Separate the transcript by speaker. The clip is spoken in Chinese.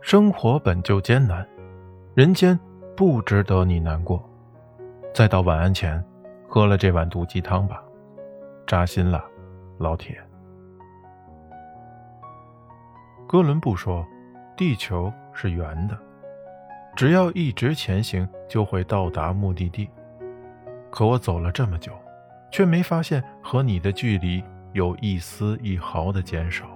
Speaker 1: 生活本就艰难人间不值得你难过。再到晚安前喝了这碗毒鸡汤吧扎心了老铁。哥伦布说地球是圆的只要一直前行就会到达目的地。可我走了这么久却没发现和你的距离有一丝一毫的减少